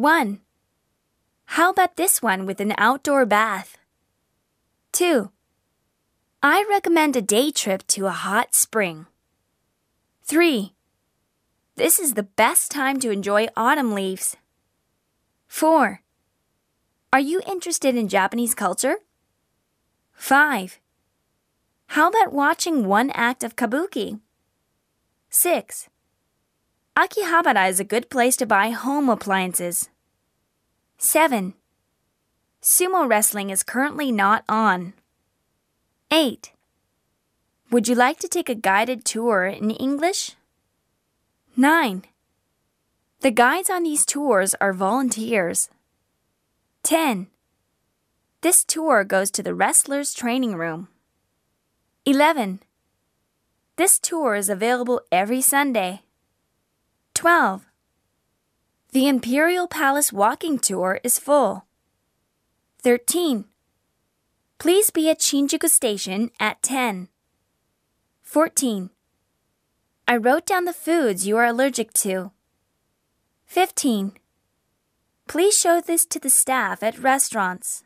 1. How about this one with an outdoor bath? 2. I recommend a day trip to a hot spring. 3. This is the best time to enjoy autumn leaves. 4. Are you interested in Japanese culture? 5. How about watching one act of kabuki? 6. Akihabara is a good place to buy home appliances. 7. Sumo wrestling is currently not on. 8. Would you like to take a guided tour in English? 9. The guides on these tours are volunteers. 10. This tour goes to the wrestler's training room. 11. This tour is available every Sunday. 12. The Imperial Palace walking tour is full. 13. Please be at Shinjuku Station at 10. 14. I wrote down the foods you are allergic to. 15. Please show this to the staff at restaurants.